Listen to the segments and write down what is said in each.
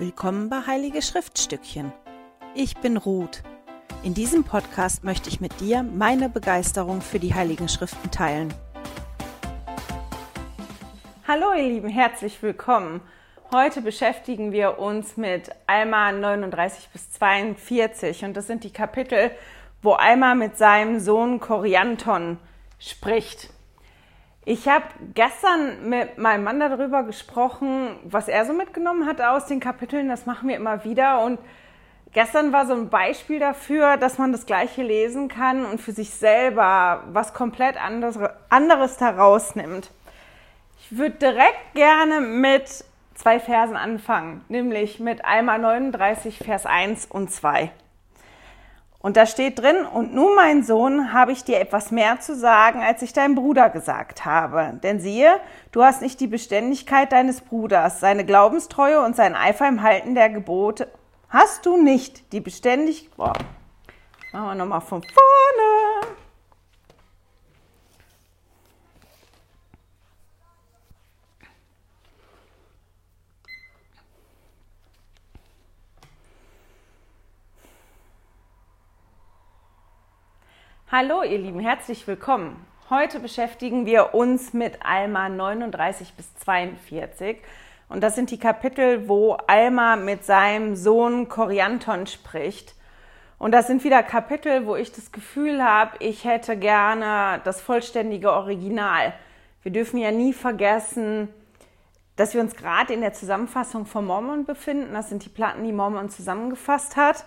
Willkommen bei Heilige Schriftstückchen. Ich bin Ruth. In diesem Podcast möchte ich mit dir meine Begeisterung für die Heiligen Schriften teilen. Hallo ihr Lieben, herzlich willkommen. Heute beschäftigen wir uns mit Alma 39 bis 42 und das sind die Kapitel, wo Alma mit seinem Sohn Korianton spricht. Ich habe gestern mit meinem Mann darüber gesprochen, was er so mitgenommen hat aus den Kapiteln. Das machen wir immer wieder. Und gestern war so ein Beispiel dafür, dass man das Gleiche lesen kann und für sich selber was komplett anderes, daraus nimmt. Ich würde direkt gerne mit zwei Versen anfangen, nämlich mit Alma 39, Vers 1 und 2. Und da steht drin, und nun, mein Sohn, habe ich dir etwas mehr zu sagen, als ich deinem Bruder gesagt habe. Denn siehe, du hast nicht die Beständigkeit deines Bruders, seine Glaubenstreue und sein Eifer im Halten der Gebote. Hast du nicht die Beständigkeit. Boah. Machen wir nochmal von vorne. Hallo ihr Lieben, herzlich willkommen. Heute beschäftigen wir uns mit Alma 39 bis 42 und das sind die Kapitel, wo Alma mit seinem Sohn Korianton spricht. Und das sind wieder Kapitel, wo ich das Gefühl habe, ich hätte gerne das vollständige Original. Wir dürfen ja nie vergessen, dass wir uns gerade in der Zusammenfassung von Mormon befinden. Das sind die Platten, die Mormon zusammengefasst hat.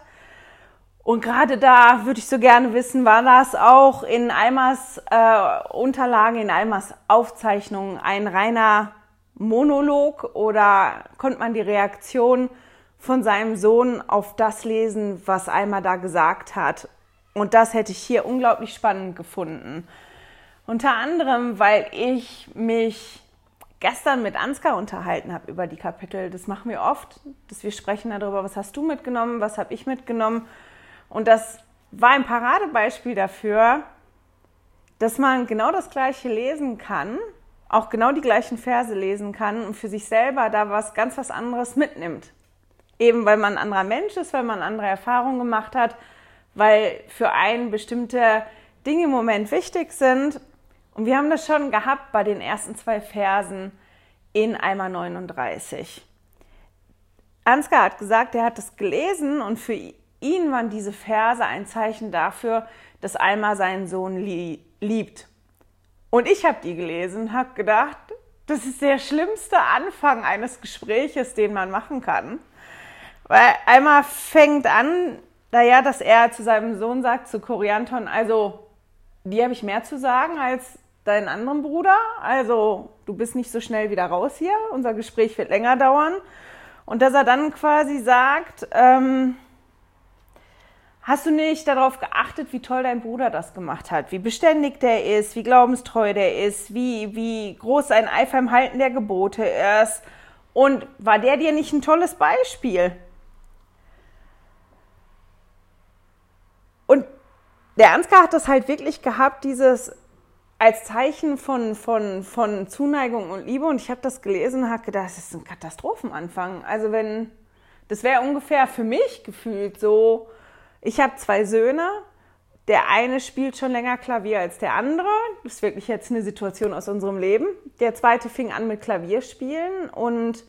Und gerade da würde ich so gerne wissen, war das auch in Almas äh, Unterlagen, in Almas Aufzeichnungen ein reiner Monolog oder konnte man die Reaktion von seinem Sohn auf das lesen, was Alma da gesagt hat? Und das hätte ich hier unglaublich spannend gefunden. Unter anderem, weil ich mich gestern mit Ansgar unterhalten habe über die Kapitel. Das machen wir oft, dass wir sprechen darüber, was hast du mitgenommen, was habe ich mitgenommen. Und das war ein Paradebeispiel dafür, dass man genau das Gleiche lesen kann, auch genau die gleichen Verse lesen kann und für sich selber da was ganz was anderes mitnimmt. Eben weil man ein anderer Mensch ist, weil man andere Erfahrungen gemacht hat, weil für einen bestimmte Dinge im Moment wichtig sind. Und wir haben das schon gehabt bei den ersten zwei Versen in Eimer 39. Ansgar hat gesagt, er hat das gelesen und für ihn waren diese Verse ein Zeichen dafür, dass Alma seinen Sohn liebt. Und ich habe die gelesen, habe gedacht, das ist der schlimmste Anfang eines Gespräches, den man machen kann. Weil Alma fängt an, naja, dass er zu seinem Sohn sagt, zu Korianton, also, die habe ich mehr zu sagen als deinen anderen Bruder. Also, du bist nicht so schnell wieder raus hier. Unser Gespräch wird länger dauern. Und dass er dann quasi sagt, ähm, Hast du nicht darauf geachtet, wie toll dein Bruder das gemacht hat, wie beständig der ist, wie glaubenstreu der ist, wie, wie groß sein Eifer im Halten der Gebote ist? Und war der dir nicht ein tolles Beispiel? Und der Ansgar hat das halt wirklich gehabt, dieses als Zeichen von, von, von Zuneigung und Liebe. Und ich habe das gelesen und habe gedacht, das ist ein Katastrophenanfang. Also wenn, das wäre ungefähr für mich gefühlt so, ich habe zwei Söhne. Der eine spielt schon länger Klavier als der andere. Das ist wirklich jetzt eine Situation aus unserem Leben. Der zweite fing an mit Klavierspielen und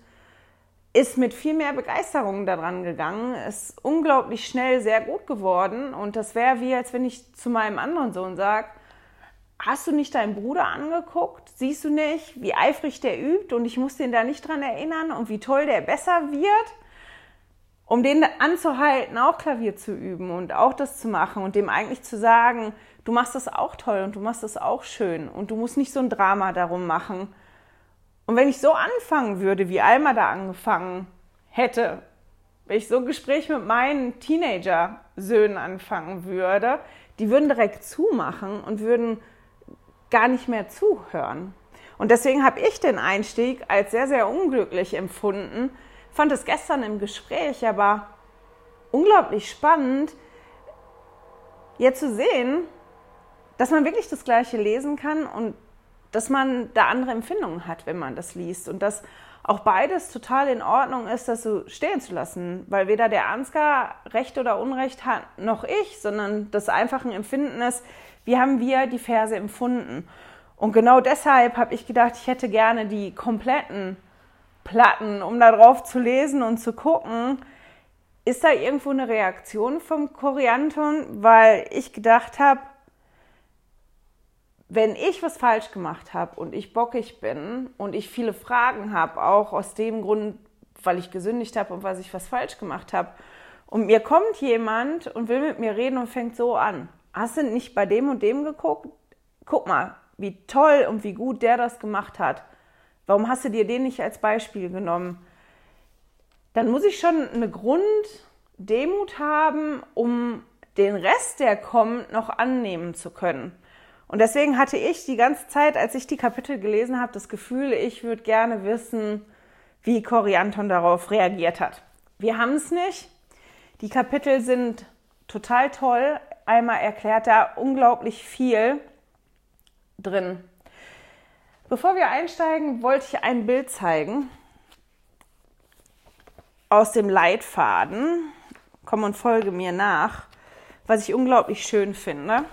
ist mit viel mehr Begeisterung daran gegangen, ist unglaublich schnell sehr gut geworden. Und das wäre wie, als wenn ich zu meinem anderen Sohn sage, hast du nicht deinen Bruder angeguckt? Siehst du nicht, wie eifrig der übt? Und ich muss den da nicht dran erinnern und wie toll der besser wird? Um den anzuhalten, auch Klavier zu üben und auch das zu machen und dem eigentlich zu sagen, du machst das auch toll und du machst das auch schön und du musst nicht so ein Drama darum machen. Und wenn ich so anfangen würde, wie Alma da angefangen hätte, wenn ich so ein Gespräch mit meinen Teenager-Söhnen anfangen würde, die würden direkt zumachen und würden gar nicht mehr zuhören. Und deswegen habe ich den Einstieg als sehr, sehr unglücklich empfunden, fand es gestern im Gespräch aber unglaublich spannend, jetzt zu sehen, dass man wirklich das Gleiche lesen kann und dass man da andere Empfindungen hat, wenn man das liest und dass auch beides total in Ordnung ist, das so stehen zu lassen, weil weder der Ansgar Recht oder Unrecht hat, noch ich, sondern das einfach ein Empfinden ist, wie haben wir die Verse empfunden. Und genau deshalb habe ich gedacht, ich hätte gerne die kompletten Platten, um da drauf zu lesen und zu gucken, ist da irgendwo eine Reaktion vom Korianton, weil ich gedacht habe, wenn ich was falsch gemacht habe und ich bockig bin und ich viele Fragen habe, auch aus dem Grund, weil ich gesündigt habe und weil ich was falsch gemacht habe, und mir kommt jemand und will mit mir reden und fängt so an. Hast du nicht bei dem und dem geguckt? Guck mal, wie toll und wie gut der das gemacht hat. Warum hast du dir den nicht als Beispiel genommen? Dann muss ich schon eine Grunddemut haben, um den Rest, der kommt, noch annehmen zu können. Und deswegen hatte ich die ganze Zeit, als ich die Kapitel gelesen habe, das Gefühl, ich würde gerne wissen, wie Corianton darauf reagiert hat. Wir haben es nicht. Die Kapitel sind total toll. Einmal erklärt er unglaublich viel drin. Bevor wir einsteigen, wollte ich ein Bild zeigen aus dem Leitfaden. Komm und folge mir nach, was ich unglaublich schön finde.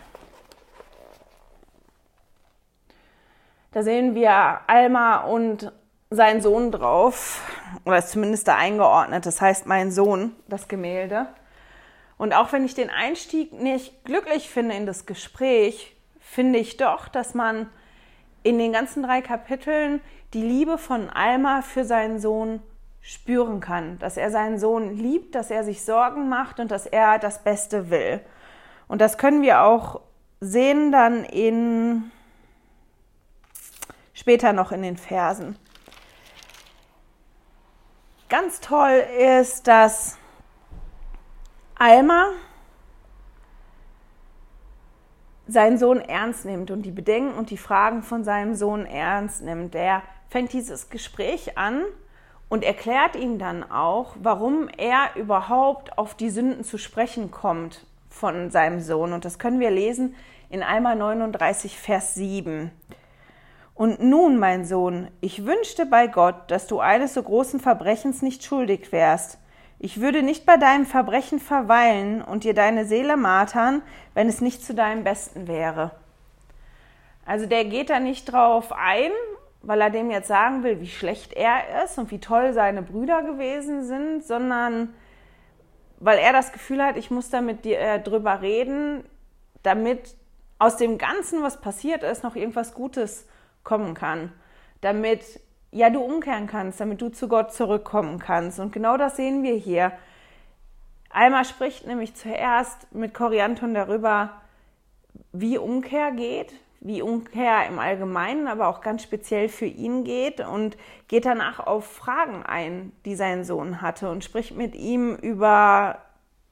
Da sehen wir Alma und seinen Sohn drauf, oder ist zumindest da eingeordnet, das heißt mein Sohn, das Gemälde. Und auch wenn ich den Einstieg nicht glücklich finde in das Gespräch, finde ich doch, dass man in den ganzen drei Kapiteln die Liebe von Alma für seinen Sohn spüren kann, dass er seinen Sohn liebt, dass er sich Sorgen macht und dass er das Beste will. Und das können wir auch sehen dann in später noch in den Versen. Ganz toll ist, dass Alma seinen Sohn ernst nimmt und die Bedenken und die Fragen von seinem Sohn ernst nimmt. Er fängt dieses Gespräch an und erklärt ihm dann auch, warum er überhaupt auf die Sünden zu sprechen kommt von seinem Sohn. Und das können wir lesen in Alma 39, Vers 7. Und nun, mein Sohn, ich wünschte bei Gott, dass du eines so großen Verbrechens nicht schuldig wärst. Ich würde nicht bei deinem Verbrechen verweilen und dir deine Seele martern, wenn es nicht zu deinem Besten wäre. Also der geht da nicht drauf ein, weil er dem jetzt sagen will, wie schlecht er ist und wie toll seine Brüder gewesen sind, sondern weil er das Gefühl hat, ich muss da mit dir äh, drüber reden, damit aus dem Ganzen, was passiert ist, noch irgendwas Gutes kommen kann, damit ja du umkehren kannst, damit du zu Gott zurückkommen kannst. Und genau das sehen wir hier. Alma spricht nämlich zuerst mit Korianton darüber, wie Umkehr geht, wie Umkehr im Allgemeinen, aber auch ganz speziell für ihn geht und geht danach auf Fragen ein, die sein Sohn hatte und spricht mit ihm über,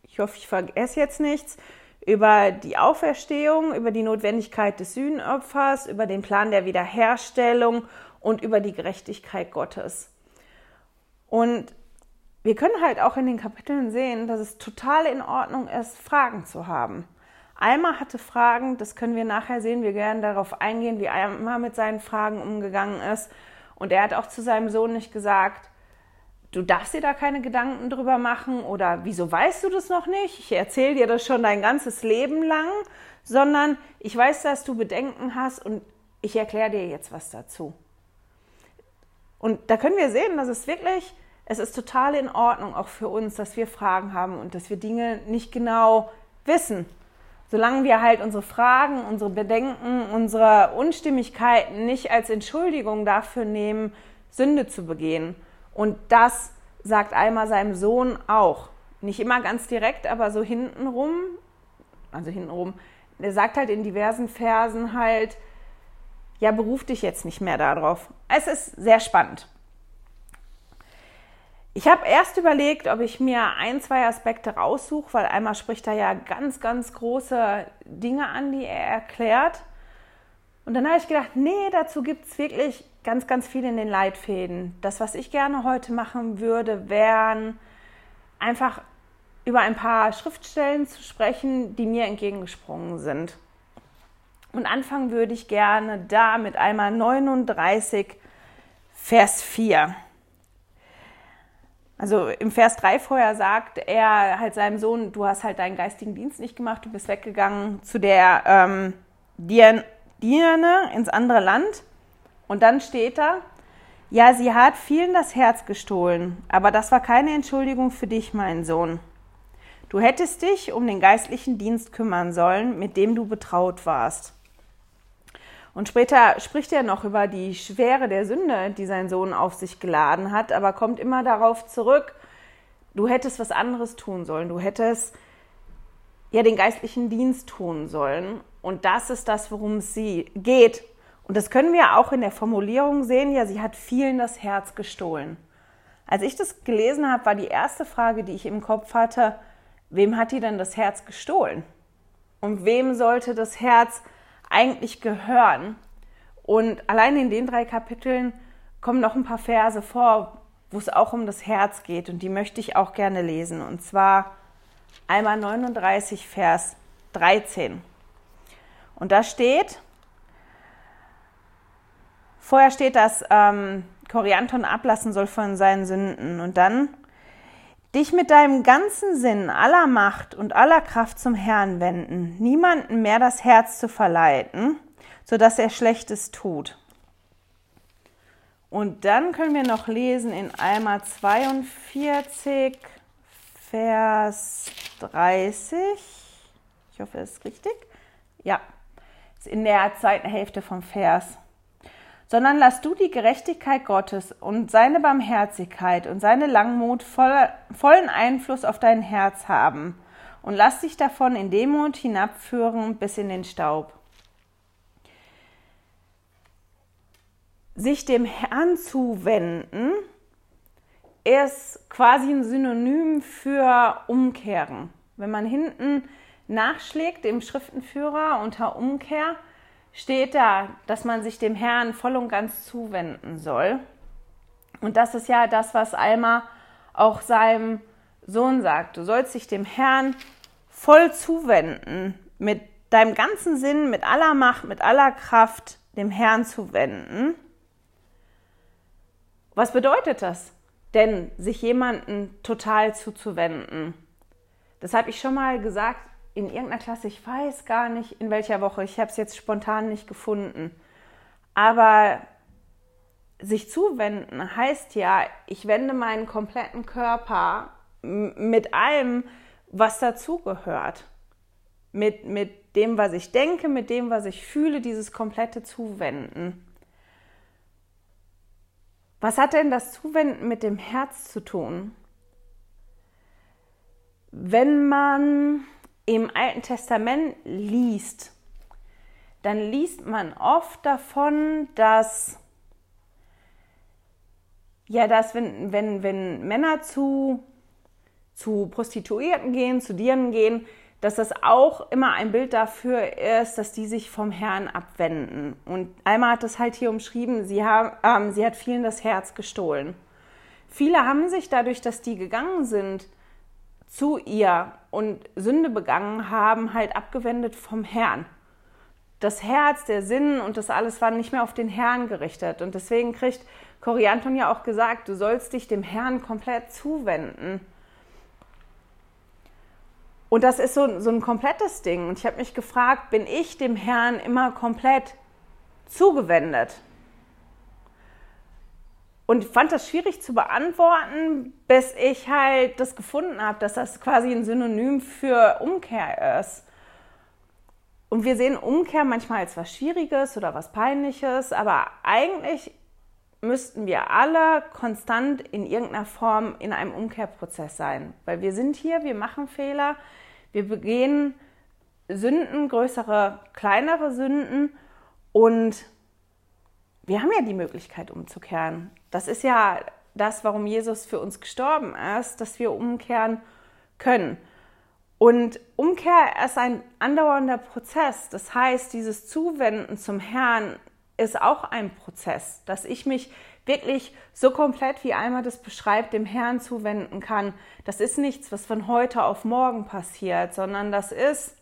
ich hoffe, ich vergesse jetzt nichts, über die Auferstehung, über die Notwendigkeit des Sühnopfers, über den Plan der Wiederherstellung und über die Gerechtigkeit Gottes. Und wir können halt auch in den Kapiteln sehen, dass es total in Ordnung ist, Fragen zu haben. Alma hatte Fragen, das können wir nachher sehen. Wir werden darauf eingehen, wie Alma mit seinen Fragen umgegangen ist. Und er hat auch zu seinem Sohn nicht gesagt, du darfst dir da keine Gedanken drüber machen oder wieso weißt du das noch nicht? Ich erzähle dir das schon dein ganzes Leben lang, sondern ich weiß, dass du Bedenken hast und ich erkläre dir jetzt was dazu. Und da können wir sehen, dass es wirklich, es ist total in Ordnung auch für uns, dass wir Fragen haben und dass wir Dinge nicht genau wissen. Solange wir halt unsere Fragen, unsere Bedenken, unsere Unstimmigkeiten nicht als Entschuldigung dafür nehmen, Sünde zu begehen. Und das sagt Alma seinem Sohn auch. Nicht immer ganz direkt, aber so hintenrum, also hintenrum. Er sagt halt in diversen Versen halt, ja, beruf dich jetzt nicht mehr darauf. Es ist sehr spannend. Ich habe erst überlegt, ob ich mir ein, zwei Aspekte raussuche, weil einmal spricht er ja ganz, ganz große Dinge an, die er erklärt. Und dann habe ich gedacht, nee, dazu gibt es wirklich ganz, ganz viel in den Leitfäden. Das, was ich gerne heute machen würde, wären einfach über ein paar Schriftstellen zu sprechen, die mir entgegengesprungen sind. Und anfangen würde ich gerne da mit einmal 39, Vers 4. Also im Vers 3 vorher sagt er halt seinem Sohn, du hast halt deinen geistigen Dienst nicht gemacht, du bist weggegangen zu der ähm, Dirne ins andere Land. Und dann steht da, ja, sie hat vielen das Herz gestohlen, aber das war keine Entschuldigung für dich, mein Sohn. Du hättest dich um den geistlichen Dienst kümmern sollen, mit dem du betraut warst. Und später spricht er noch über die Schwere der Sünde, die sein Sohn auf sich geladen hat, aber kommt immer darauf zurück, du hättest was anderes tun sollen, du hättest ja den geistlichen Dienst tun sollen. Und das ist das, worum es sie geht. Und das können wir auch in der Formulierung sehen, ja, sie hat vielen das Herz gestohlen. Als ich das gelesen habe, war die erste Frage, die ich im Kopf hatte, wem hat die denn das Herz gestohlen? Und wem sollte das Herz eigentlich gehören? Und allein in den drei Kapiteln kommen noch ein paar Verse vor, wo es auch um das Herz geht. Und die möchte ich auch gerne lesen. Und zwar einmal 39, Vers 13. Und da steht, vorher steht, dass ähm, Korianton ablassen soll von seinen Sünden. Und dann dich mit deinem ganzen Sinn, aller Macht und aller Kraft zum Herrn wenden, niemanden mehr das Herz zu verleiten, sodass er Schlechtes tut. Und dann können wir noch lesen in Alma 42, Vers 30. Ich hoffe, das ist richtig. Ja, ist in der zweiten Hälfte vom Vers sondern lass du die Gerechtigkeit Gottes und seine Barmherzigkeit und seine Langmut voll, vollen Einfluss auf dein Herz haben und lass dich davon in Demut hinabführen bis in den Staub. Sich dem Herrn zuwenden ist quasi ein Synonym für umkehren. Wenn man hinten nachschlägt im Schriftenführer unter Umkehr, steht da, dass man sich dem Herrn voll und ganz zuwenden soll. Und das ist ja das, was Alma auch seinem Sohn sagt. Du sollst dich dem Herrn voll zuwenden, mit deinem ganzen Sinn, mit aller Macht, mit aller Kraft dem Herrn zuwenden. Was bedeutet das denn, sich jemanden total zuzuwenden? Das habe ich schon mal gesagt in irgendeiner Klasse, ich weiß gar nicht in welcher Woche, ich habe es jetzt spontan nicht gefunden. Aber sich zuwenden heißt ja, ich wende meinen kompletten Körper mit allem, was dazugehört. Mit, mit dem, was ich denke, mit dem, was ich fühle, dieses komplette Zuwenden. Was hat denn das Zuwenden mit dem Herz zu tun? Wenn man im Alten Testament liest, dann liest man oft davon, dass ja, dass wenn, wenn, wenn Männer zu, zu Prostituierten gehen, zu Dirnen gehen, dass das auch immer ein Bild dafür ist, dass die sich vom Herrn abwenden. Und Alma hat das halt hier umschrieben, sie, haben, ähm, sie hat vielen das Herz gestohlen. Viele haben sich dadurch, dass die gegangen sind, zu ihr und Sünde begangen haben, halt abgewendet vom Herrn. Das Herz, der Sinn und das alles war nicht mehr auf den Herrn gerichtet. Und deswegen kriegt Corianton ja auch gesagt, du sollst dich dem Herrn komplett zuwenden. Und das ist so, so ein komplettes Ding. Und ich habe mich gefragt, bin ich dem Herrn immer komplett zugewendet? Und fand das schwierig zu beantworten, bis ich halt das gefunden habe, dass das quasi ein Synonym für Umkehr ist. Und wir sehen Umkehr manchmal als was Schwieriges oder was Peinliches, aber eigentlich müssten wir alle konstant in irgendeiner Form in einem Umkehrprozess sein. Weil wir sind hier, wir machen Fehler, wir begehen Sünden, größere, kleinere Sünden und wir haben ja die Möglichkeit umzukehren. Das ist ja das, warum Jesus für uns gestorben ist, dass wir umkehren können. Und Umkehr ist ein andauernder Prozess. Das heißt, dieses Zuwenden zum Herrn ist auch ein Prozess, dass ich mich wirklich so komplett, wie einmal das beschreibt, dem Herrn zuwenden kann. Das ist nichts, was von heute auf morgen passiert, sondern das ist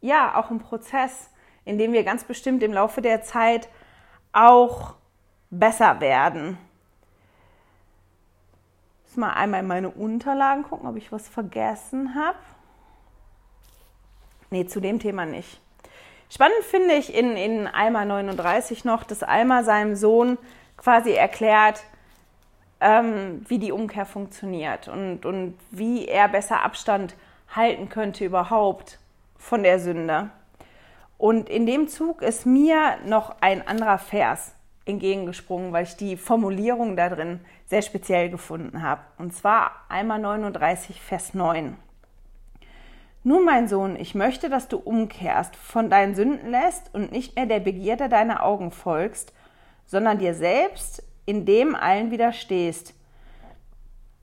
ja auch ein Prozess, in dem wir ganz bestimmt im Laufe der Zeit auch besser werden. Jetzt mal einmal in meine Unterlagen gucken, ob ich was vergessen habe. Nee, zu dem Thema nicht. Spannend finde ich in, in Alma 39 noch, dass Alma seinem Sohn quasi erklärt, ähm, wie die Umkehr funktioniert und, und wie er besser Abstand halten könnte überhaupt von der Sünde. Und in dem Zug ist mir noch ein anderer Vers entgegengesprungen, weil ich die Formulierung da drin sehr speziell gefunden habe. Und zwar einmal 39, Vers 9. Nun, mein Sohn, ich möchte, dass du umkehrst, von deinen Sünden lässt und nicht mehr der Begierde deiner Augen folgst, sondern dir selbst in dem allen widerstehst.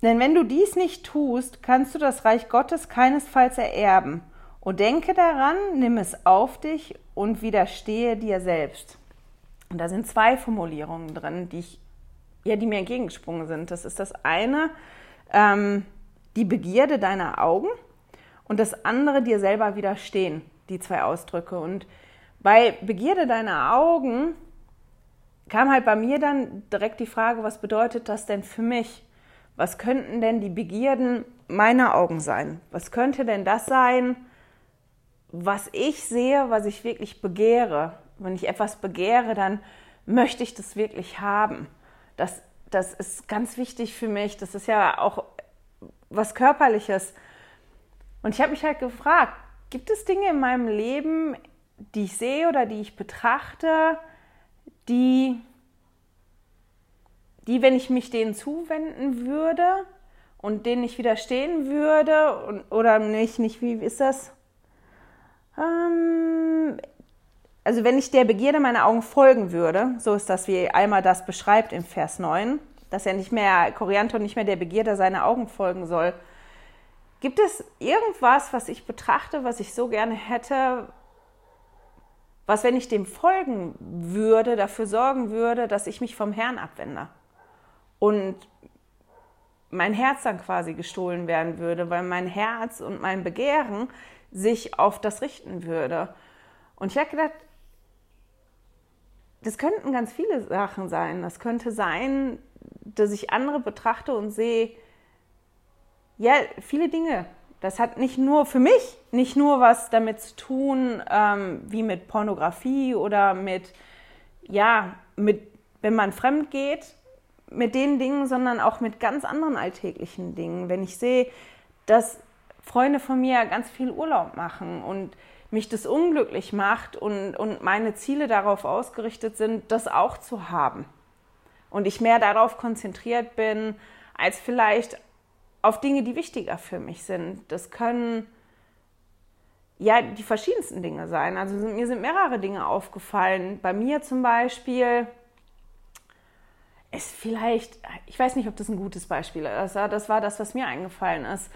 Denn wenn du dies nicht tust, kannst du das Reich Gottes keinesfalls ererben. Und denke daran, nimm es auf dich und widerstehe dir selbst. Und da sind zwei Formulierungen drin, die, ich, ja, die mir entgegengesprungen sind. Das ist das eine, ähm, die Begierde deiner Augen und das andere dir selber widerstehen, die zwei Ausdrücke. Und bei Begierde deiner Augen kam halt bei mir dann direkt die Frage, was bedeutet das denn für mich? Was könnten denn die Begierden meiner Augen sein? Was könnte denn das sein, was ich sehe, was ich wirklich begehre? Wenn ich etwas begehre, dann möchte ich das wirklich haben. Das, das ist ganz wichtig für mich. Das ist ja auch was Körperliches. Und ich habe mich halt gefragt, gibt es Dinge in meinem Leben, die ich sehe oder die ich betrachte, die, die wenn ich mich denen zuwenden würde und denen ich widerstehen würde und, oder nicht, nicht, wie ist das? Ähm, also wenn ich der Begierde meiner Augen folgen würde, so ist das, wie Alma das beschreibt im Vers 9, dass er nicht mehr, Koriantor nicht mehr der Begierde seiner Augen folgen soll, Gibt es irgendwas, was ich betrachte, was ich so gerne hätte, was, wenn ich dem folgen würde, dafür sorgen würde, dass ich mich vom Herrn abwende und mein Herz dann quasi gestohlen werden würde, weil mein Herz und mein Begehren sich auf das richten würde. Und ich habe gedacht, das könnten ganz viele Sachen sein. Das könnte sein, dass ich andere betrachte und sehe, ja, viele Dinge. Das hat nicht nur für mich nicht nur was damit zu tun, ähm, wie mit Pornografie oder mit, ja, mit, wenn man fremd geht, mit den Dingen, sondern auch mit ganz anderen alltäglichen Dingen. Wenn ich sehe, dass Freunde von mir ganz viel Urlaub machen und mich das unglücklich macht und, und meine Ziele darauf ausgerichtet sind, das auch zu haben. Und ich mehr darauf konzentriert bin, als vielleicht auf Dinge, die wichtiger für mich sind. Das können ja die verschiedensten Dinge sein. Also mir sind mehrere Dinge aufgefallen. Bei mir zum Beispiel ist vielleicht, ich weiß nicht, ob das ein gutes Beispiel ist, das war das, was mir eingefallen ist.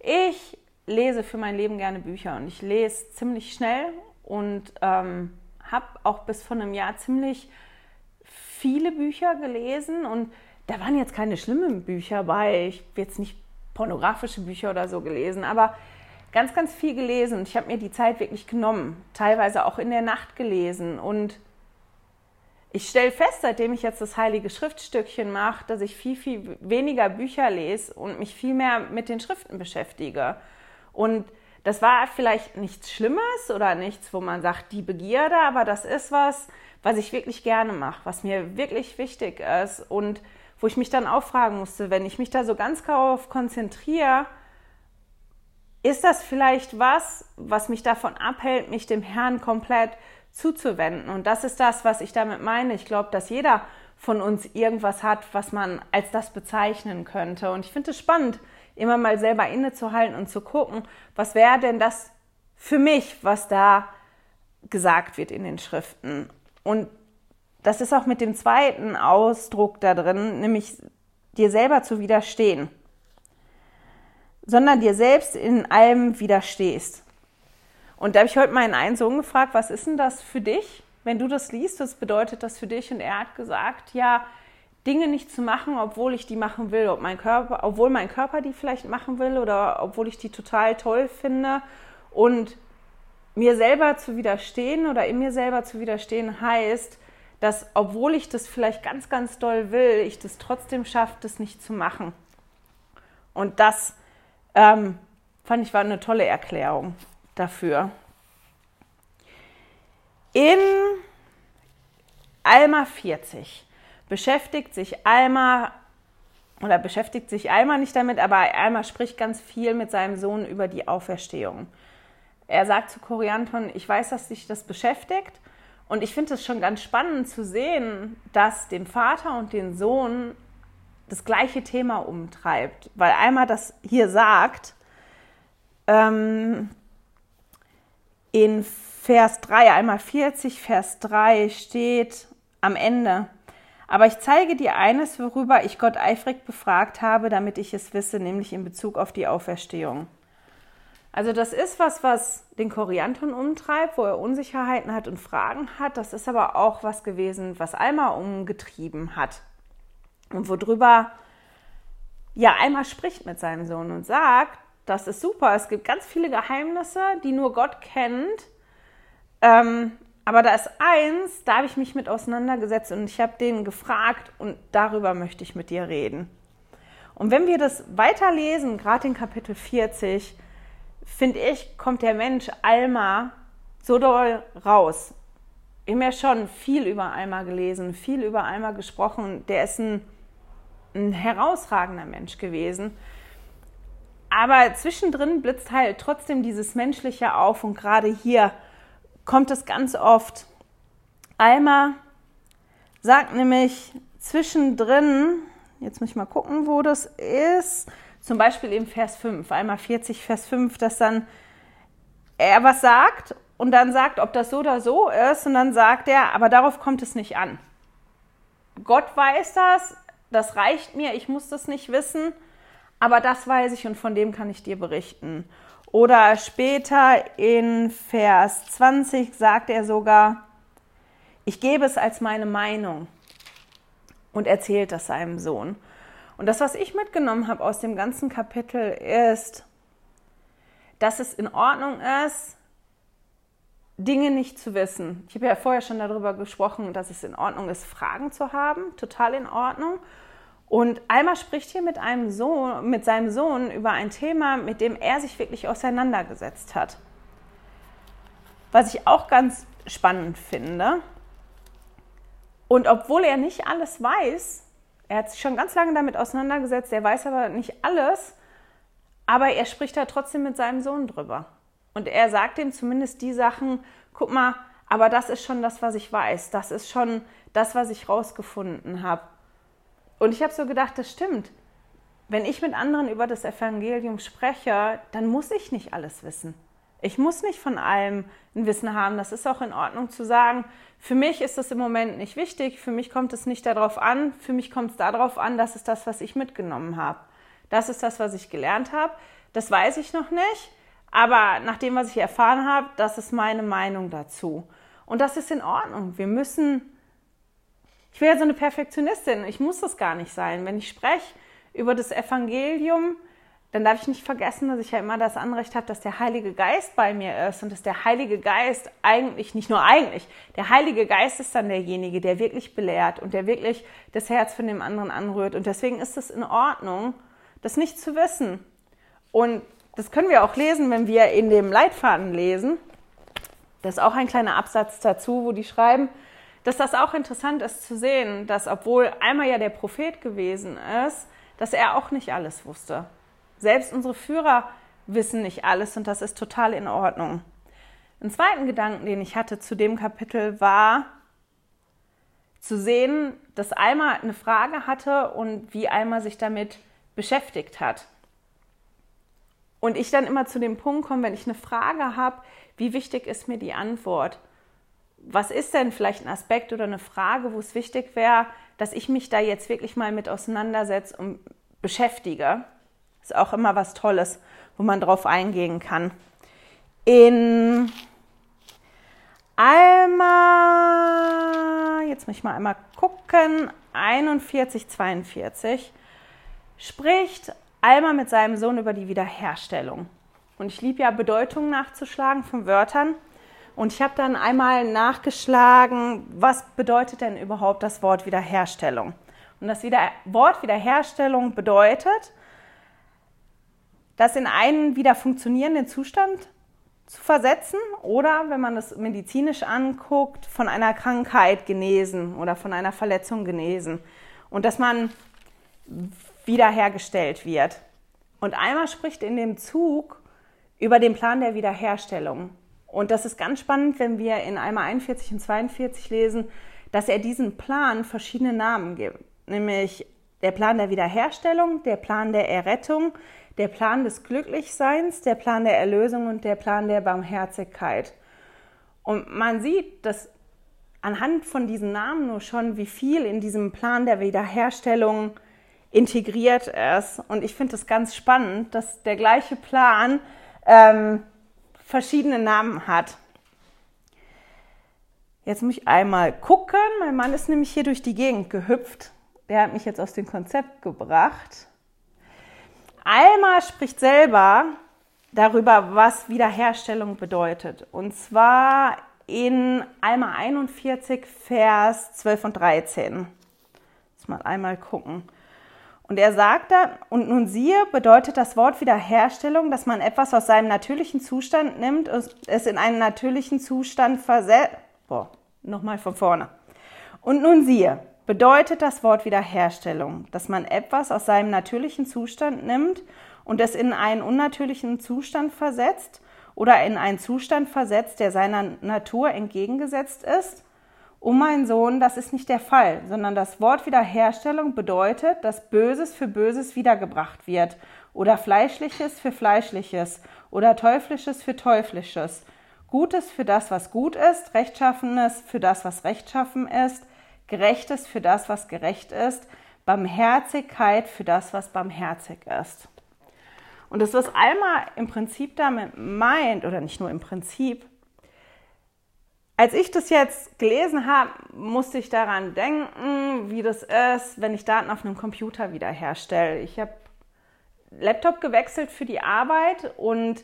Ich lese für mein Leben gerne Bücher und ich lese ziemlich schnell und ähm, habe auch bis vor einem Jahr ziemlich viele Bücher gelesen und da waren jetzt keine schlimmen Bücher bei. Ich will jetzt nicht pornografische Bücher oder so gelesen, aber ganz, ganz viel gelesen. Und ich habe mir die Zeit wirklich genommen, teilweise auch in der Nacht gelesen. Und ich stelle fest, seitdem ich jetzt das heilige Schriftstückchen mache, dass ich viel, viel weniger Bücher lese und mich viel mehr mit den Schriften beschäftige. Und das war vielleicht nichts Schlimmes oder nichts, wo man sagt, die Begierde, aber das ist was, was ich wirklich gerne mache, was mir wirklich wichtig ist und wo ich mich dann auch fragen musste, wenn ich mich da so ganz darauf konzentriere, ist das vielleicht was, was mich davon abhält, mich dem Herrn komplett zuzuwenden? Und das ist das, was ich damit meine. Ich glaube, dass jeder von uns irgendwas hat, was man als das bezeichnen könnte. Und ich finde es spannend, immer mal selber innezuhalten und zu gucken, was wäre denn das für mich, was da gesagt wird in den Schriften. Und das ist auch mit dem zweiten Ausdruck da drin, nämlich dir selber zu widerstehen, sondern dir selbst in allem widerstehst. Und da habe ich heute meinen einen Sohn gefragt, was ist denn das für dich, wenn du das liest, was bedeutet das für dich? Und er hat gesagt, ja, Dinge nicht zu machen, obwohl ich die machen will, ob mein Körper, obwohl mein Körper die vielleicht machen will oder obwohl ich die total toll finde und mir selber zu widerstehen oder in mir selber zu widerstehen heißt, dass obwohl ich das vielleicht ganz, ganz doll will, ich das trotzdem schaffe, das nicht zu machen. Und das ähm, fand ich war eine tolle Erklärung dafür. In Alma 40 beschäftigt sich Alma oder beschäftigt sich Alma nicht damit, aber Alma spricht ganz viel mit seinem Sohn über die Auferstehung. Er sagt zu Korianton, ich weiß, dass dich das beschäftigt und ich finde es schon ganz spannend zu sehen, dass den Vater und den Sohn das gleiche Thema umtreibt, weil Alma das hier sagt, ähm, in Vers 3, einmal 40, Vers 3 steht am Ende, aber ich zeige dir eines, worüber ich Gott eifrig befragt habe, damit ich es wisse, nämlich in Bezug auf die Auferstehung. Also das ist was, was den Korianton umtreibt, wo er Unsicherheiten hat und Fragen hat. Das ist aber auch was gewesen, was Alma umgetrieben hat. Und worüber ja Alma spricht mit seinem Sohn und sagt, das ist super, es gibt ganz viele Geheimnisse, die nur Gott kennt. Ähm, aber da ist eins, da habe ich mich mit auseinandergesetzt und ich habe den gefragt und darüber möchte ich mit dir reden. Und wenn wir das weiterlesen, gerade in Kapitel 40, finde ich, kommt der Mensch Alma so doll raus. Ich habe ja schon viel über Alma gelesen, viel über Alma gesprochen. Der ist ein, ein herausragender Mensch gewesen. Aber zwischendrin blitzt halt trotzdem dieses Menschliche auf und gerade hier kommt es ganz oft. Alma sagt nämlich zwischendrin, jetzt muss ich mal gucken, wo das ist, zum Beispiel im Vers 5, einmal 40, Vers 5, dass dann er was sagt und dann sagt, ob das so oder so ist und dann sagt er, aber darauf kommt es nicht an. Gott weiß das, das reicht mir, ich muss das nicht wissen, aber das weiß ich und von dem kann ich dir berichten. Oder später in Vers 20 sagt er sogar, ich gebe es als meine Meinung und erzählt das seinem Sohn. Und das, was ich mitgenommen habe aus dem ganzen Kapitel, ist, dass es in Ordnung ist, Dinge nicht zu wissen. Ich habe ja vorher schon darüber gesprochen, dass es in Ordnung ist, Fragen zu haben, total in Ordnung. Und Alma spricht hier mit, einem Sohn, mit seinem Sohn über ein Thema, mit dem er sich wirklich auseinandergesetzt hat. Was ich auch ganz spannend finde. Und obwohl er nicht alles weiß, er hat sich schon ganz lange damit auseinandergesetzt, er weiß aber nicht alles, aber er spricht da trotzdem mit seinem Sohn drüber. Und er sagt ihm zumindest die Sachen, guck mal, aber das ist schon das, was ich weiß, das ist schon das, was ich rausgefunden habe. Und ich habe so gedacht, das stimmt. Wenn ich mit anderen über das Evangelium spreche, dann muss ich nicht alles wissen. Ich muss nicht von allem ein Wissen haben. Das ist auch in Ordnung zu sagen, für mich ist das im Moment nicht wichtig, für mich kommt es nicht darauf an, für mich kommt es darauf an, das ist das, was ich mitgenommen habe. Das ist das, was ich gelernt habe. Das weiß ich noch nicht, aber nach dem, was ich erfahren habe, das ist meine Meinung dazu. Und das ist in Ordnung. Wir müssen ich ja so eine Perfektionistin. Ich muss das gar nicht sein. Wenn ich spreche über das Evangelium, dann darf ich nicht vergessen, dass ich ja immer das Anrecht habe, dass der Heilige Geist bei mir ist und dass der Heilige Geist eigentlich, nicht nur eigentlich, der Heilige Geist ist dann derjenige, der wirklich belehrt und der wirklich das Herz von dem anderen anrührt. Und deswegen ist es in Ordnung, das nicht zu wissen. Und das können wir auch lesen, wenn wir in dem Leitfaden lesen. Das ist auch ein kleiner Absatz dazu, wo die schreiben, dass das auch interessant ist zu sehen, dass obwohl einmal ja der Prophet gewesen ist, dass er auch nicht alles wusste. Selbst unsere Führer wissen nicht alles und das ist total in Ordnung. Ein zweiten Gedanken, den ich hatte zu dem Kapitel, war zu sehen, dass Alma eine Frage hatte und wie Alma sich damit beschäftigt hat. Und ich dann immer zu dem Punkt komme, wenn ich eine Frage habe, wie wichtig ist mir die Antwort? Was ist denn vielleicht ein Aspekt oder eine Frage, wo es wichtig wäre, dass ich mich da jetzt wirklich mal mit auseinandersetze und beschäftige. Ist auch immer was Tolles, wo man drauf eingehen kann. In Alma, jetzt muss ich mal einmal gucken, 41, 42, spricht Alma mit seinem Sohn über die Wiederherstellung. Und ich liebe ja Bedeutungen nachzuschlagen von Wörtern. Und ich habe dann einmal nachgeschlagen, was bedeutet denn überhaupt das Wort Wiederherstellung? Und das Wort Wiederherstellung bedeutet, das in einen wieder funktionierenden Zustand zu versetzen oder, wenn man das medizinisch anguckt, von einer Krankheit genesen oder von einer Verletzung genesen und dass man wiederhergestellt wird. Und einmal spricht in dem Zug über den Plan der Wiederherstellung. Und das ist ganz spannend, wenn wir in einmal 41 und 42 lesen, dass er diesen Plan verschiedene Namen gibt, nämlich der Plan der Wiederherstellung, der Plan der Errettung, der Plan des Glücklichseins, der Plan der Erlösung und der Plan der Barmherzigkeit. Und man sieht, dass anhand von diesen Namen nur schon, wie viel in diesem Plan der Wiederherstellung integriert ist. Und ich finde es ganz spannend, dass der gleiche Plan ähm, verschiedene Namen hat. Jetzt muss ich einmal gucken. Mein Mann ist nämlich hier durch die Gegend gehüpft. Der hat mich jetzt aus dem Konzept gebracht. Alma spricht selber darüber, was Wiederherstellung bedeutet. Und zwar in Alma 41, Vers 12 und 13. Jetzt mal einmal gucken. Und er sagt dann, und nun siehe, bedeutet das Wort Wiederherstellung, dass man etwas aus seinem natürlichen Zustand nimmt und es in einen natürlichen Zustand versetzt. Boah, nochmal von vorne. Und nun siehe, bedeutet das Wort Wiederherstellung, dass man etwas aus seinem natürlichen Zustand nimmt und es in einen unnatürlichen Zustand versetzt oder in einen Zustand versetzt, der seiner Natur entgegengesetzt ist Oh mein Sohn, das ist nicht der Fall, sondern das Wort Wiederherstellung bedeutet, dass Böses für Böses wiedergebracht wird oder Fleischliches für Fleischliches oder Teuflisches für Teuflisches, Gutes für das, was gut ist, Rechtschaffenes für das, was rechtschaffen ist, Gerechtes für das, was gerecht ist, Barmherzigkeit für das, was barmherzig ist. Und das, was Alma im Prinzip damit meint, oder nicht nur im Prinzip, als ich das jetzt gelesen habe, musste ich daran denken, wie das ist, wenn ich Daten auf einem Computer wiederherstelle. Ich habe Laptop gewechselt für die Arbeit und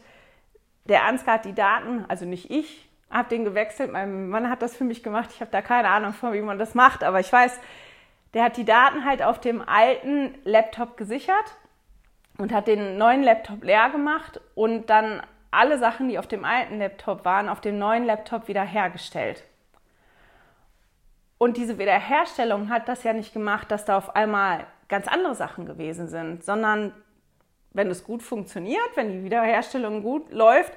der Ansgar hat die Daten, also nicht ich, habe den gewechselt. Mein Mann hat das für mich gemacht. Ich habe da keine Ahnung von, wie man das macht, aber ich weiß, der hat die Daten halt auf dem alten Laptop gesichert und hat den neuen Laptop leer gemacht und dann alle Sachen, die auf dem alten Laptop waren, auf dem neuen Laptop wiederhergestellt. Und diese Wiederherstellung hat das ja nicht gemacht, dass da auf einmal ganz andere Sachen gewesen sind, sondern wenn es gut funktioniert, wenn die Wiederherstellung gut läuft,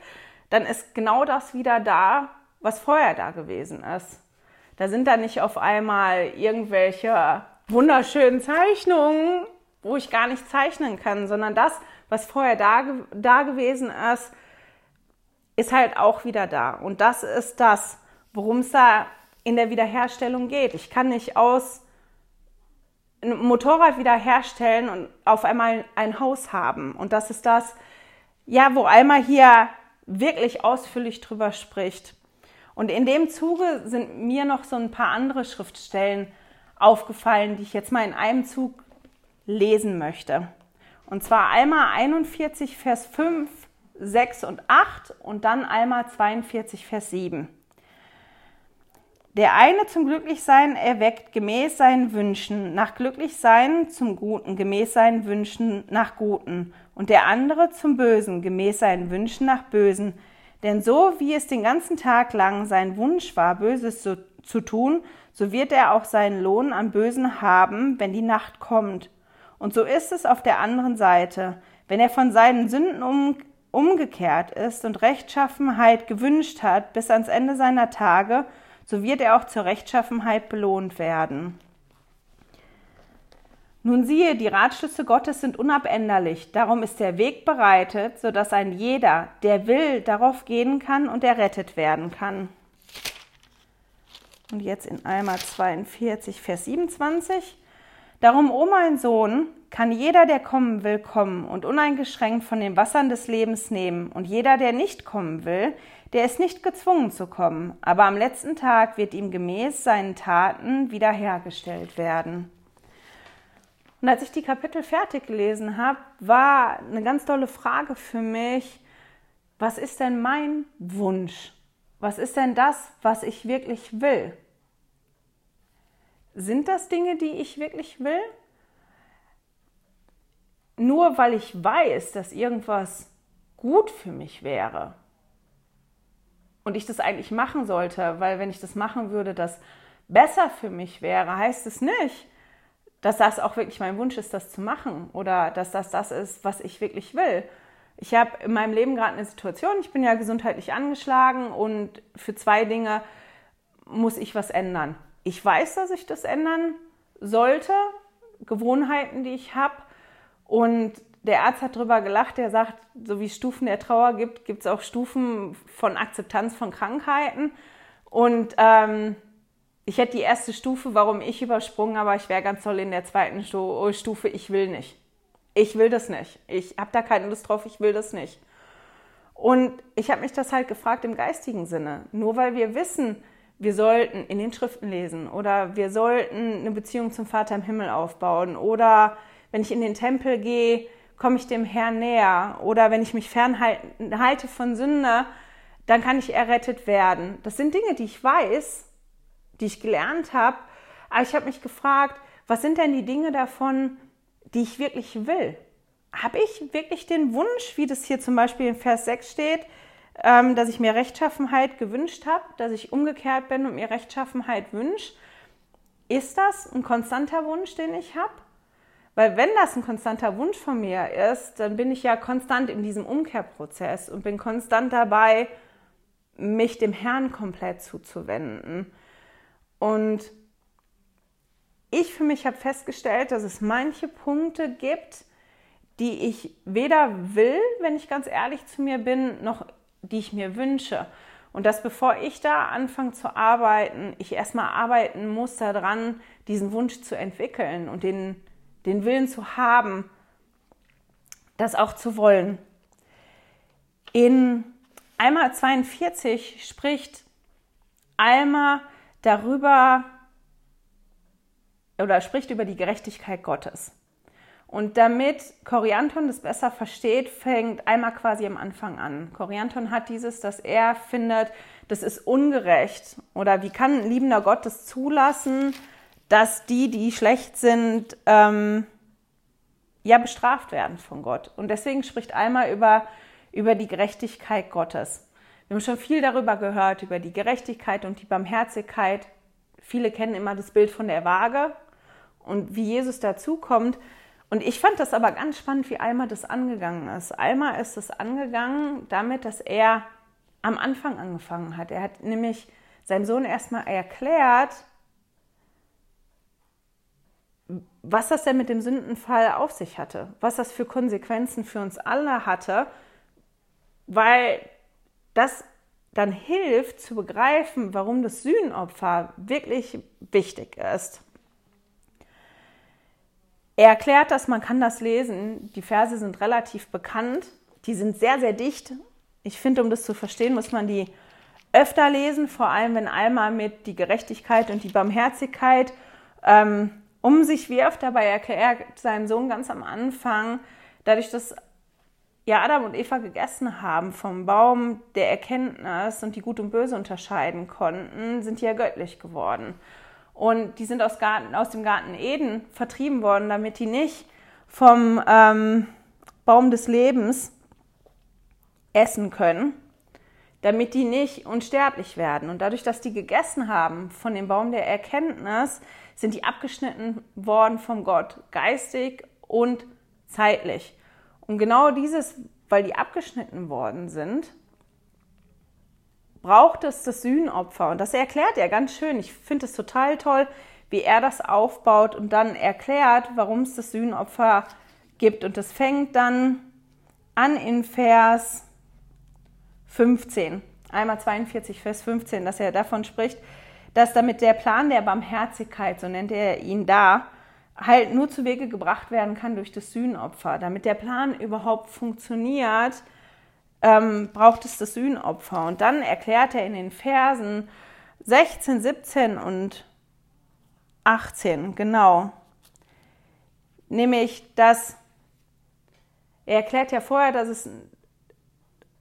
dann ist genau das wieder da, was vorher da gewesen ist. Da sind da nicht auf einmal irgendwelche wunderschönen Zeichnungen, wo ich gar nicht zeichnen kann, sondern das, was vorher da, da gewesen ist, ist halt auch wieder da. Und das ist das, worum es da in der Wiederherstellung geht. Ich kann nicht aus einem Motorrad wiederherstellen und auf einmal ein Haus haben. Und das ist das, ja, wo einmal hier wirklich ausführlich drüber spricht. Und in dem Zuge sind mir noch so ein paar andere Schriftstellen aufgefallen, die ich jetzt mal in einem Zug lesen möchte. Und zwar einmal 41, Vers 5 6 und 8 und dann einmal 42, Vers 7. Der eine zum Glücklichsein erweckt gemäß seinen Wünschen nach Glücklichsein zum Guten, gemäß seinen Wünschen nach Guten, und der andere zum Bösen, gemäß seinen Wünschen nach Bösen. Denn so wie es den ganzen Tag lang sein Wunsch war, Böses zu, zu tun, so wird er auch seinen Lohn am Bösen haben, wenn die Nacht kommt. Und so ist es auf der anderen Seite. Wenn er von seinen Sünden um, umgekehrt ist und Rechtschaffenheit gewünscht hat bis ans Ende seiner Tage, so wird er auch zur Rechtschaffenheit belohnt werden. Nun siehe, die Ratschlüsse Gottes sind unabänderlich, darum ist der Weg bereitet, so dass ein jeder, der will, darauf gehen kann und errettet werden kann. Und jetzt in Eimer 42, Vers 27. Darum, o mein Sohn, kann jeder, der kommen will, kommen und uneingeschränkt von den Wassern des Lebens nehmen. Und jeder, der nicht kommen will, der ist nicht gezwungen zu kommen, aber am letzten Tag wird ihm gemäß seinen Taten wiederhergestellt werden. Und als ich die Kapitel fertig gelesen habe, war eine ganz tolle Frage für mich, was ist denn mein Wunsch was ist denn das, was ich wirklich will? Sind das Dinge, die ich wirklich will? Nur weil ich weiß, dass irgendwas gut für mich wäre und ich das eigentlich machen sollte, weil wenn ich das machen würde, das besser für mich wäre, heißt es nicht, dass das auch wirklich mein Wunsch ist, das zu machen oder dass das das ist, was ich wirklich will. Ich habe in meinem Leben gerade eine Situation, ich bin ja gesundheitlich angeschlagen und für zwei Dinge muss ich was ändern. Ich weiß, dass ich das ändern sollte, Gewohnheiten, die ich habe. Und der Arzt hat darüber gelacht, er sagt, so wie es Stufen der Trauer gibt, gibt es auch Stufen von Akzeptanz von Krankheiten. Und ähm, ich hätte die erste Stufe, warum ich übersprungen, aber ich wäre ganz toll in der zweiten Stufe, ich will nicht ich will das nicht. Ich habe da keine Lust drauf, ich will das nicht. Und ich habe mich das halt gefragt im geistigen Sinne. Nur weil wir wissen, wir sollten in den Schriften lesen oder wir sollten eine Beziehung zum Vater im Himmel aufbauen oder wenn ich in den Tempel gehe, komme ich dem Herrn näher oder wenn ich mich fernhalte von Sünde, dann kann ich errettet werden. Das sind Dinge, die ich weiß, die ich gelernt habe, aber ich habe mich gefragt, was sind denn die Dinge davon, die ich wirklich will? Habe ich wirklich den Wunsch, wie das hier zum Beispiel in Vers 6 steht, ähm, dass ich mir Rechtschaffenheit gewünscht habe, dass ich umgekehrt bin und mir Rechtschaffenheit wünsche? Ist das ein konstanter Wunsch, den ich habe? Weil wenn das ein konstanter Wunsch von mir ist, dann bin ich ja konstant in diesem Umkehrprozess und bin konstant dabei, mich dem Herrn komplett zuzuwenden. Und ich für mich habe festgestellt, dass es manche Punkte gibt, die ich weder will, wenn ich ganz ehrlich zu mir bin, noch die ich mir wünsche. Und dass bevor ich da anfange zu arbeiten, ich erstmal arbeiten muss daran, diesen Wunsch zu entwickeln und den, den Willen zu haben, das auch zu wollen. In Alma 42 spricht Alma darüber, oder spricht über die Gerechtigkeit Gottes. Und damit Korianton das besser versteht, fängt einmal quasi am Anfang an. Korianton hat dieses, dass er findet, das ist ungerecht. Oder wie kann ein liebender Gott das zulassen, dass die, die schlecht sind, ähm, ja bestraft werden von Gott. Und deswegen spricht einmal über, über die Gerechtigkeit Gottes. Wir haben schon viel darüber gehört, über die Gerechtigkeit und die Barmherzigkeit. Viele kennen immer das Bild von der Waage und wie Jesus dazukommt. Und ich fand das aber ganz spannend, wie Alma das angegangen ist. Alma ist es angegangen damit, dass er am Anfang angefangen hat. Er hat nämlich seinem Sohn erstmal erklärt, was das denn mit dem Sündenfall auf sich hatte, was das für Konsequenzen für uns alle hatte, weil das dann hilft zu begreifen, warum das Sühnopfer wirklich wichtig ist. Er erklärt das, man kann das lesen. Die Verse sind relativ bekannt. Die sind sehr, sehr dicht. Ich finde, um das zu verstehen, muss man die öfter lesen, vor allem wenn Alma mit die Gerechtigkeit und die Barmherzigkeit ähm, um sich wirft. Dabei erklärt seinem Sohn ganz am Anfang, dadurch, dass ja Adam und Eva gegessen haben vom Baum der Erkenntnis und die Gut und Böse unterscheiden konnten, sind die ja göttlich geworden. Und die sind aus, Garten, aus dem Garten Eden vertrieben worden, damit die nicht vom ähm, Baum des Lebens essen können, damit die nicht unsterblich werden. Und dadurch, dass die gegessen haben von dem Baum der Erkenntnis, sind die abgeschnitten worden vom Gott, geistig und zeitlich. Und genau dieses, weil die abgeschnitten worden sind, braucht es das Sühnopfer. Und das erklärt er ganz schön. Ich finde es total toll, wie er das aufbaut und dann erklärt, warum es das Sühnopfer gibt. Und das fängt dann an in Vers 15, einmal 42, Vers 15, dass er davon spricht, dass damit der Plan der Barmherzigkeit, so nennt er ihn da, halt nur zu Wege gebracht werden kann durch das Sühnopfer. Damit der Plan überhaupt funktioniert, ähm, braucht es das Sühnopfer. Und dann erklärt er in den Versen 16, 17 und 18, genau, nämlich, dass er erklärt ja vorher, dass es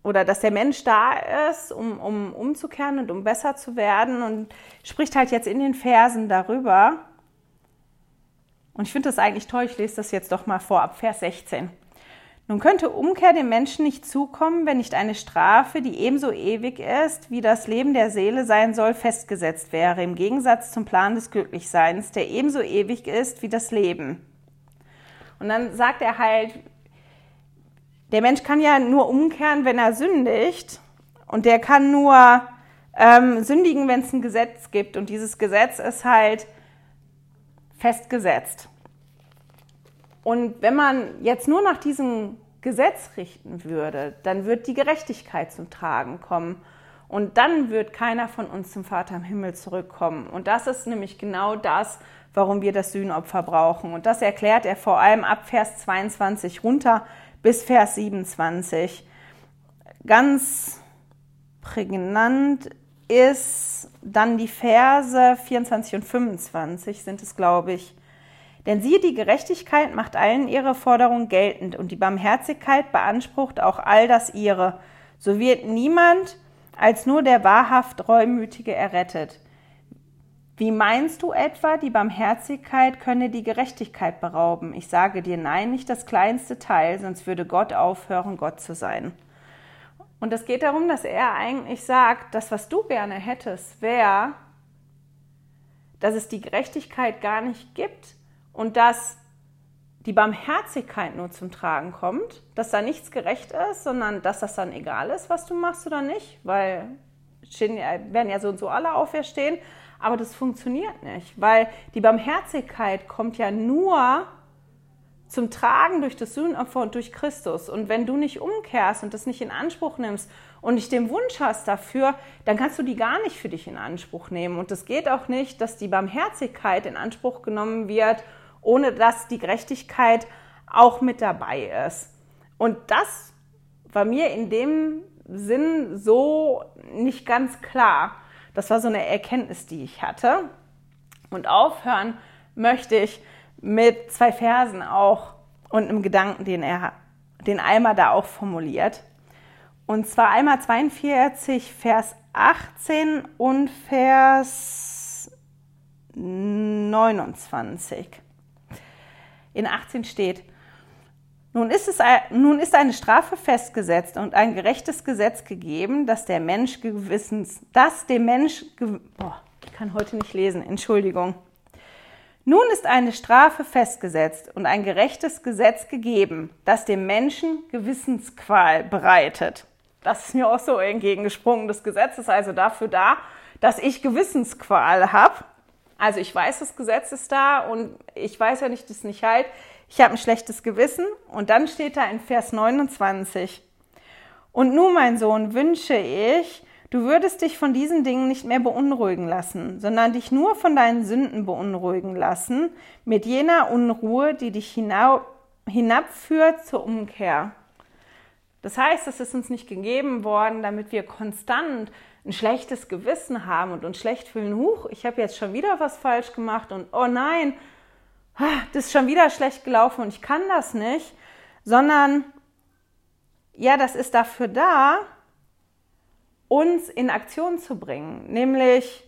oder dass der Mensch da ist, um, um umzukehren und um besser zu werden und spricht halt jetzt in den Versen darüber. Und ich finde das eigentlich toll, ich lese das jetzt doch mal vor, ab Vers 16. Nun könnte Umkehr dem Menschen nicht zukommen, wenn nicht eine Strafe, die ebenso ewig ist, wie das Leben der Seele sein soll, festgesetzt wäre, im Gegensatz zum Plan des Glücklichseins, der ebenso ewig ist wie das Leben. Und dann sagt er halt, der Mensch kann ja nur umkehren, wenn er sündigt. Und der kann nur ähm, sündigen, wenn es ein Gesetz gibt. Und dieses Gesetz ist halt festgesetzt. Und wenn man jetzt nur nach diesem Gesetz richten würde, dann wird die Gerechtigkeit zum Tragen kommen. Und dann wird keiner von uns zum Vater im Himmel zurückkommen. Und das ist nämlich genau das, warum wir das Sühnopfer brauchen. Und das erklärt er vor allem ab Vers 22 runter bis Vers 27. Ganz prägnant ist dann die Verse 24 und 25 sind es, glaube ich. Denn siehe, die Gerechtigkeit macht allen ihre Forderungen geltend und die Barmherzigkeit beansprucht auch all das ihre. So wird niemand als nur der wahrhaft Reumütige errettet. Wie meinst du etwa, die Barmherzigkeit könne die Gerechtigkeit berauben? Ich sage dir nein, nicht das kleinste Teil, sonst würde Gott aufhören, Gott zu sein. Und es geht darum, dass er eigentlich sagt, das, was du gerne hättest, wäre, dass es die Gerechtigkeit gar nicht gibt und dass die Barmherzigkeit nur zum Tragen kommt, dass da nichts gerecht ist, sondern dass das dann egal ist, was du machst oder nicht, weil werden ja so und so alle auferstehen. Aber das funktioniert nicht, weil die Barmherzigkeit kommt ja nur zum Tragen durch das Sühnopfer und durch Christus. Und wenn du nicht umkehrst und das nicht in Anspruch nimmst und nicht den Wunsch hast dafür, dann kannst du die gar nicht für dich in Anspruch nehmen. Und es geht auch nicht, dass die Barmherzigkeit in Anspruch genommen wird, ohne dass die Gerechtigkeit auch mit dabei ist. Und das war mir in dem Sinn so nicht ganz klar. Das war so eine Erkenntnis, die ich hatte. Und aufhören möchte ich mit zwei Versen auch und einem Gedanken, den er, den Alma da auch formuliert. Und zwar einmal 42, Vers 18 und Vers 29. In 18 steht, nun ist, es, nun ist eine Strafe festgesetzt und ein gerechtes Gesetz gegeben, dass der Mensch gewissens, dass dem Mensch, boah, ich kann heute nicht lesen, Entschuldigung. Nun ist eine Strafe festgesetzt und ein gerechtes Gesetz gegeben, das dem Menschen Gewissensqual bereitet. Das ist mir auch so entgegengesprungen. Das Gesetz ist also dafür da, dass ich Gewissensqual habe. Also ich weiß, das Gesetz ist da und ich weiß ja nicht, dass es nicht halt ich habe ein schlechtes Gewissen. Und dann steht da in Vers 29, und nun, mein Sohn, wünsche ich, du würdest dich von diesen Dingen nicht mehr beunruhigen lassen, sondern dich nur von deinen Sünden beunruhigen lassen, mit jener Unruhe, die dich hinabführt zur Umkehr. Das heißt, es ist uns nicht gegeben worden, damit wir konstant ein schlechtes Gewissen haben und uns schlecht fühlen, huch, ich habe jetzt schon wieder was falsch gemacht und oh nein, das ist schon wieder schlecht gelaufen und ich kann das nicht, sondern ja, das ist dafür da, uns in Aktion zu bringen, nämlich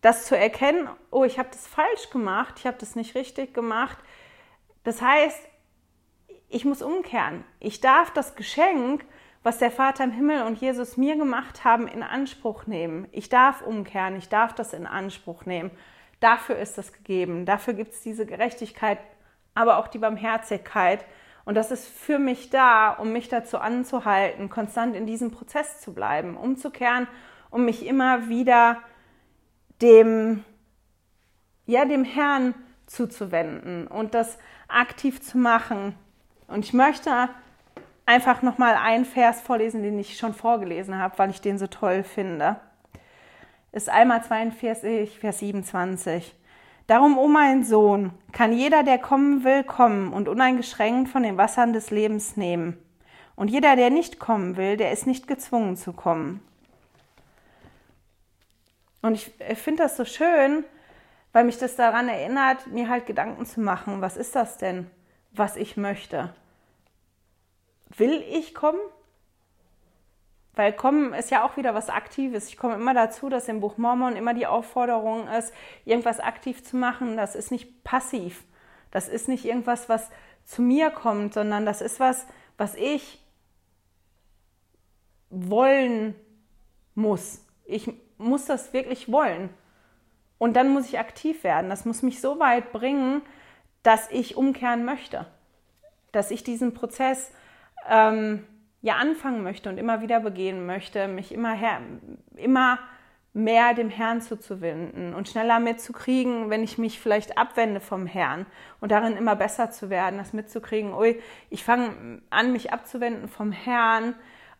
das zu erkennen, oh, ich habe das falsch gemacht, ich habe das nicht richtig gemacht. Das heißt, ich muss umkehren. Ich darf das Geschenk, was der Vater im Himmel und Jesus mir gemacht haben, in Anspruch nehmen. Ich darf umkehren, ich darf das in Anspruch nehmen. Dafür ist das gegeben. Dafür gibt es diese Gerechtigkeit, aber auch die Barmherzigkeit. Und das ist für mich da, um mich dazu anzuhalten, konstant in diesem Prozess zu bleiben, umzukehren, um mich immer wieder dem, ja, dem Herrn zuzuwenden und das aktiv zu machen. Und ich möchte einfach nochmal einen Vers vorlesen, den ich schon vorgelesen habe, weil ich den so toll finde ist einmal 42, Vers 27. Darum, o oh mein Sohn, kann jeder, der kommen will, kommen und uneingeschränkt von den Wassern des Lebens nehmen. Und jeder, der nicht kommen will, der ist nicht gezwungen zu kommen. Und ich finde das so schön, weil mich das daran erinnert, mir halt Gedanken zu machen, was ist das denn, was ich möchte? Will ich kommen? Weil kommen ist ja auch wieder was Aktives. Ich komme immer dazu, dass im Buch Mormon immer die Aufforderung ist, irgendwas aktiv zu machen. Das ist nicht passiv. Das ist nicht irgendwas, was zu mir kommt, sondern das ist was, was ich wollen muss. Ich muss das wirklich wollen. Und dann muss ich aktiv werden. Das muss mich so weit bringen, dass ich umkehren möchte. Dass ich diesen Prozess ähm, ja anfangen möchte und immer wieder begehen möchte, mich immer, her, immer mehr dem Herrn zuzuwenden und schneller mitzukriegen, wenn ich mich vielleicht abwende vom Herrn und darin immer besser zu werden, das mitzukriegen, ui, ich fange an, mich abzuwenden vom Herrn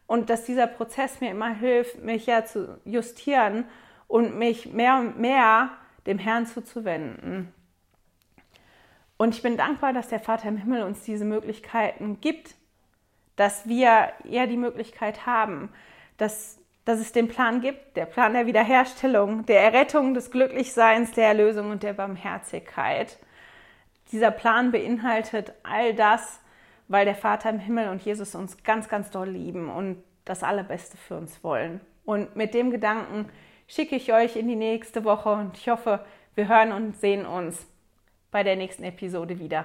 und dass dieser Prozess mir immer hilft, mich ja zu justieren und mich mehr und mehr dem Herrn zuzuwenden. Und ich bin dankbar, dass der Vater im Himmel uns diese Möglichkeiten gibt, dass wir ja die Möglichkeit haben, dass, dass es den Plan gibt, der Plan der Wiederherstellung, der Errettung, des Glücklichseins, der Erlösung und der Barmherzigkeit. Dieser Plan beinhaltet all das, weil der Vater im Himmel und Jesus uns ganz, ganz doll lieben und das Allerbeste für uns wollen. Und mit dem Gedanken schicke ich euch in die nächste Woche und ich hoffe, wir hören und sehen uns bei der nächsten Episode wieder.